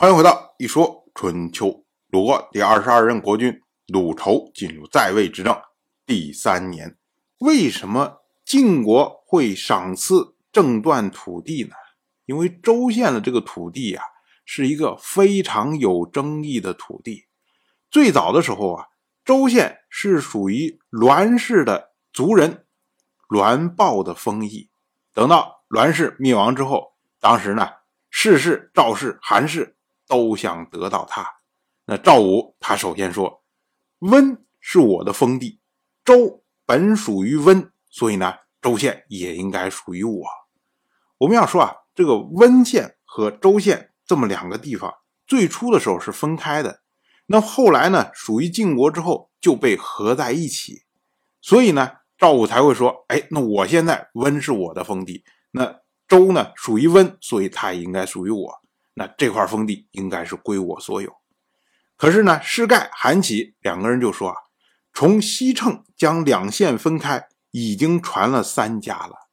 欢迎回到一说春秋。鲁国第二十二任国君鲁仇进入在位执政第三年，为什么晋国会赏赐郑段土地呢？因为周县的这个土地呀，是一个非常有争议的土地。最早的时候啊，周县是属于栾氏的族人栾豹的封邑。等到栾氏灭亡之后，当时呢，士氏、赵氏、韩氏。都想得到他。那赵武他首先说：“温是我的封地，周本属于温，所以呢，周县也应该属于我。”我们要说啊，这个温县和周县这么两个地方，最初的时候是分开的，那后来呢，属于晋国之后就被合在一起，所以呢，赵武才会说：“哎，那我现在温是我的封地，那周呢属于温，所以它也应该属于我。”那这块封地应该是归我所有，可是呢，施盖、韩起两个人就说啊，从西城将两县分开，已经传了三家了。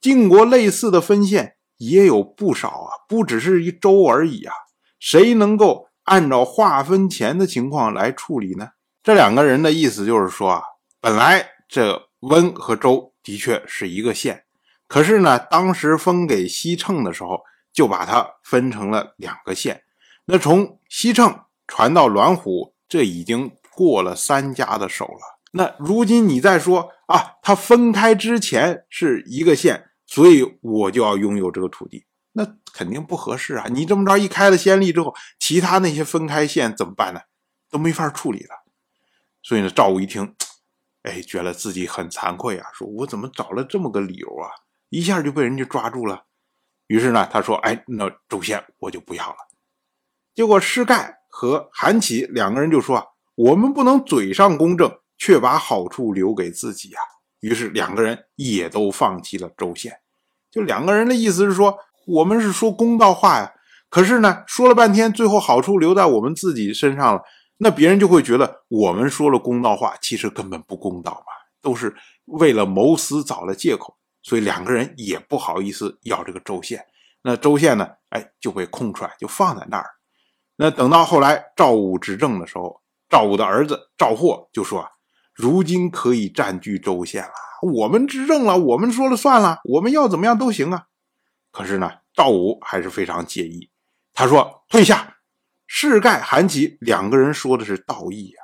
晋国类似的分县也有不少啊，不只是一州而已啊。谁能够按照划分前的情况来处理呢？这两个人的意思就是说啊，本来这温和州的确是一个县，可是呢，当时分给西城的时候。就把它分成了两个县，那从西城传到栾虎，这已经过了三家的手了。那如今你再说啊，它分开之前是一个县，所以我就要拥有这个土地，那肯定不合适啊！你这么着一开了先例之后，其他那些分开县怎么办呢？都没法处理了。所以呢，赵武一听，哎，觉得自己很惭愧啊，说我怎么找了这么个理由啊，一下就被人家抓住了。于是呢，他说：“哎，那周县我就不要了。”结果施盖和韩起两个人就说：“啊，我们不能嘴上公正，却把好处留给自己啊。”于是两个人也都放弃了周县。就两个人的意思是说，我们是说公道话呀，可是呢，说了半天，最后好处留在我们自己身上了，那别人就会觉得我们说了公道话，其实根本不公道嘛，都是为了谋私找了借口。所以两个人也不好意思要这个州县，那州县呢，哎，就被空出来，就放在那儿。那等到后来赵武执政的时候，赵武的儿子赵括就说：“如今可以占据州县了，我们执政了，我们说了算了，我们要怎么样都行啊。”可是呢，赵武还是非常介意，他说：“退下，士盖、韩琦两个人说的是道义呀，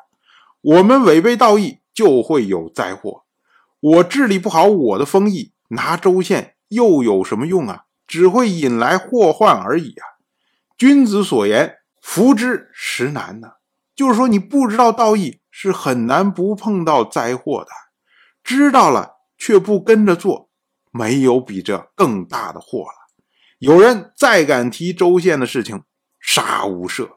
我们违背道义就会有灾祸，我治理不好我的封邑。”拿州县又有什么用啊？只会引来祸患而已啊！君子所言，服之实难呢。就是说，你不知道道义，是很难不碰到灾祸的。知道了却不跟着做，没有比这更大的祸了。有人再敢提州县的事情，杀无赦。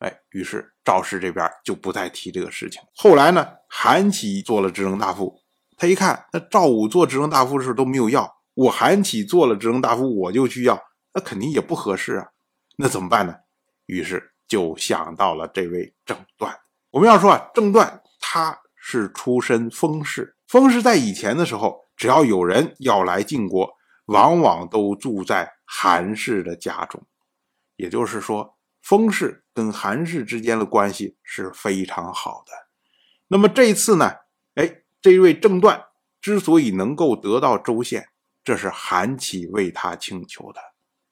哎，于是赵氏这边就不再提这个事情。后来呢，韩琦做了执政大夫。他一看，那赵武做执政大夫的时候都没有要，我韩起做了执政大夫，我就去要，那肯定也不合适啊。那怎么办呢？于是就想到了这位郑段。我们要说啊，郑段他是出身封氏，封氏在以前的时候，只要有人要来晋国，往往都住在韩氏的家中。也就是说，封氏跟韩氏之间的关系是非常好的。那么这次呢？哎。这位郑段之所以能够得到州县，这是韩起为他请求的。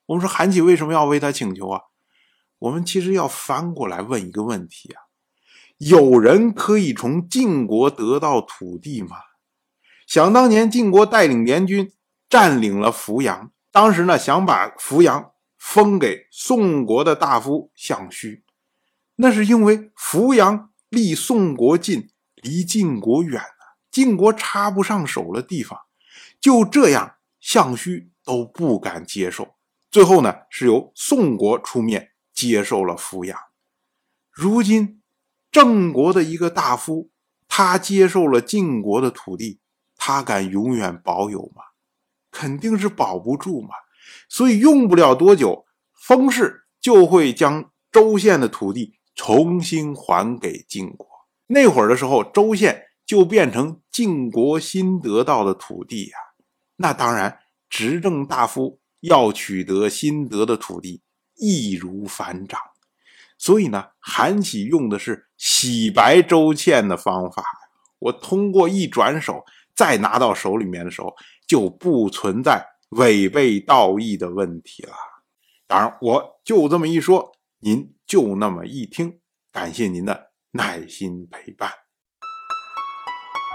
我们说韩起为什么要为他请求啊？我们其实要翻过来问一个问题啊：有人可以从晋国得到土地吗？想当年晋国带领联军占领了扶阳，当时呢想把扶阳封给宋国的大夫项须，那是因为扶阳离宋国近，离晋国远。晋国插不上手的地方，就这样，项须都不敢接受。最后呢，是由宋国出面接受了抚养。如今，郑国的一个大夫，他接受了晋国的土地，他敢永远保有吗？肯定是保不住嘛。所以，用不了多久，封氏就会将周县的土地重新还给晋国。那会儿的时候，周县。就变成晋国新得到的土地呀，那当然，执政大夫要取得新得的土地易如反掌。所以呢，韩喜用的是洗白周倩的方法。我通过一转手，再拿到手里面的时候，就不存在违背道义的问题了。当然，我就这么一说，您就那么一听。感谢您的耐心陪伴。